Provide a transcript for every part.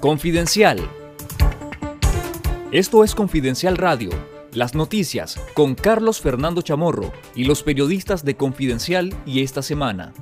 Confidencial. Esto es Confidencial Radio, las noticias con Carlos Fernando Chamorro y los periodistas de Confidencial y esta semana.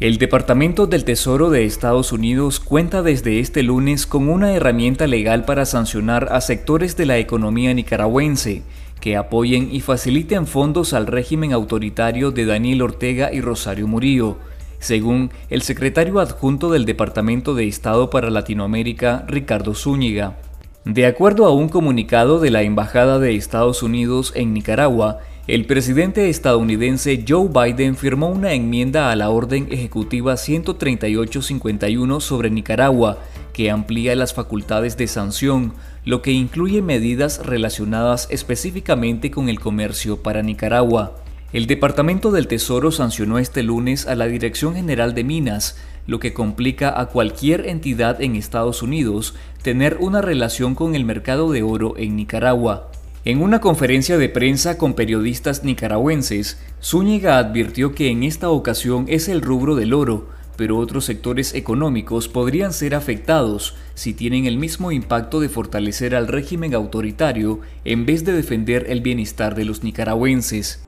El Departamento del Tesoro de Estados Unidos cuenta desde este lunes con una herramienta legal para sancionar a sectores de la economía nicaragüense que apoyen y faciliten fondos al régimen autoritario de Daniel Ortega y Rosario Murillo según el secretario adjunto del Departamento de Estado para Latinoamérica, Ricardo Zúñiga. De acuerdo a un comunicado de la Embajada de Estados Unidos en Nicaragua, el presidente estadounidense Joe Biden firmó una enmienda a la Orden Ejecutiva 13851 sobre Nicaragua, que amplía las facultades de sanción, lo que incluye medidas relacionadas específicamente con el comercio para Nicaragua. El Departamento del Tesoro sancionó este lunes a la Dirección General de Minas, lo que complica a cualquier entidad en Estados Unidos tener una relación con el mercado de oro en Nicaragua. En una conferencia de prensa con periodistas nicaragüenses, Zúñiga advirtió que en esta ocasión es el rubro del oro, pero otros sectores económicos podrían ser afectados si tienen el mismo impacto de fortalecer al régimen autoritario en vez de defender el bienestar de los nicaragüenses.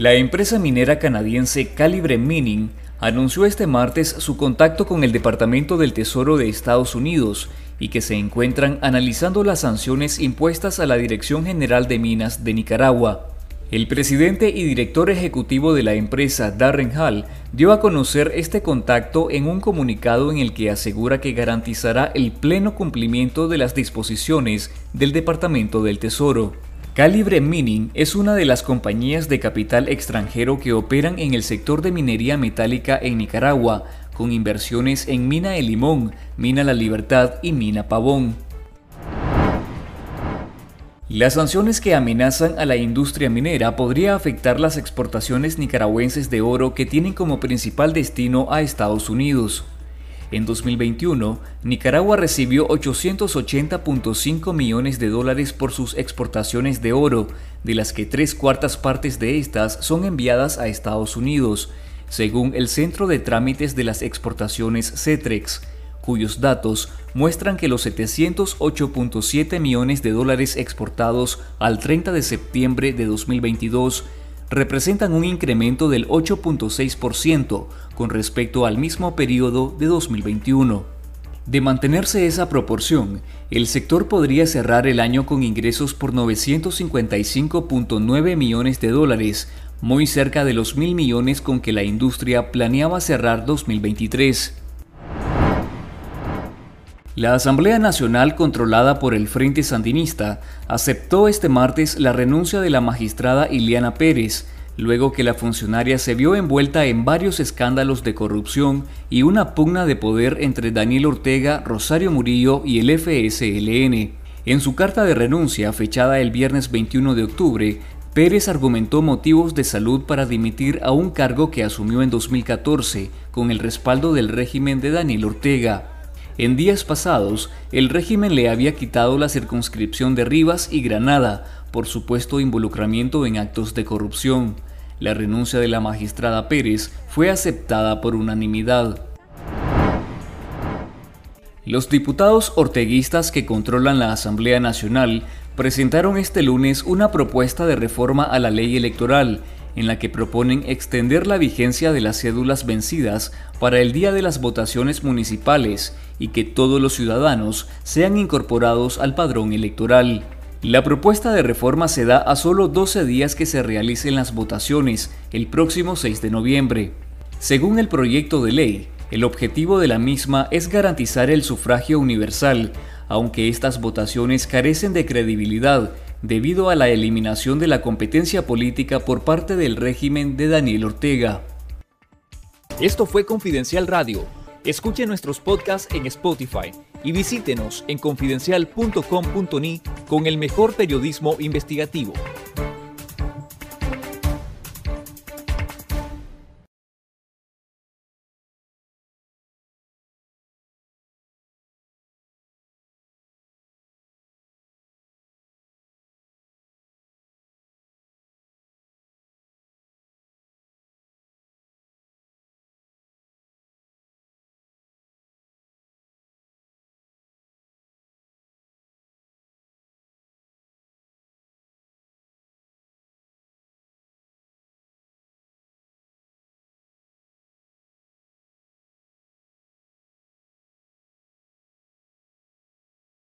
La empresa minera canadiense Calibre Mining anunció este martes su contacto con el Departamento del Tesoro de Estados Unidos y que se encuentran analizando las sanciones impuestas a la Dirección General de Minas de Nicaragua. El presidente y director ejecutivo de la empresa, Darren Hall, dio a conocer este contacto en un comunicado en el que asegura que garantizará el pleno cumplimiento de las disposiciones del Departamento del Tesoro. Calibre Mining es una de las compañías de capital extranjero que operan en el sector de minería metálica en Nicaragua, con inversiones en Mina El Limón, Mina La Libertad y Mina Pavón. Las sanciones que amenazan a la industria minera podría afectar las exportaciones nicaragüenses de oro que tienen como principal destino a Estados Unidos. En 2021, Nicaragua recibió 880.5 millones de dólares por sus exportaciones de oro, de las que tres cuartas partes de estas son enviadas a Estados Unidos, según el Centro de Trámites de las Exportaciones CETREX, cuyos datos muestran que los 708.7 millones de dólares exportados al 30 de septiembre de 2022 representan un incremento del 8.6% con respecto al mismo periodo de 2021. De mantenerse esa proporción, el sector podría cerrar el año con ingresos por 955.9 millones de dólares, muy cerca de los mil millones con que la industria planeaba cerrar 2023. La Asamblea Nacional controlada por el Frente Sandinista aceptó este martes la renuncia de la magistrada Iliana Pérez, luego que la funcionaria se vio envuelta en varios escándalos de corrupción y una pugna de poder entre Daniel Ortega, Rosario Murillo y el FSLN. En su carta de renuncia, fechada el viernes 21 de octubre, Pérez argumentó motivos de salud para dimitir a un cargo que asumió en 2014 con el respaldo del régimen de Daniel Ortega. En días pasados, el régimen le había quitado la circunscripción de Rivas y Granada por supuesto involucramiento en actos de corrupción. La renuncia de la magistrada Pérez fue aceptada por unanimidad. Los diputados orteguistas que controlan la Asamblea Nacional presentaron este lunes una propuesta de reforma a la ley electoral en la que proponen extender la vigencia de las cédulas vencidas para el día de las votaciones municipales y que todos los ciudadanos sean incorporados al padrón electoral. La propuesta de reforma se da a solo 12 días que se realicen las votaciones, el próximo 6 de noviembre. Según el proyecto de ley, el objetivo de la misma es garantizar el sufragio universal, aunque estas votaciones carecen de credibilidad debido a la eliminación de la competencia política por parte del régimen de Daniel Ortega. Esto fue Confidencial Radio. Escuche nuestros podcasts en Spotify y visítenos en confidencial.com.ni con el mejor periodismo investigativo.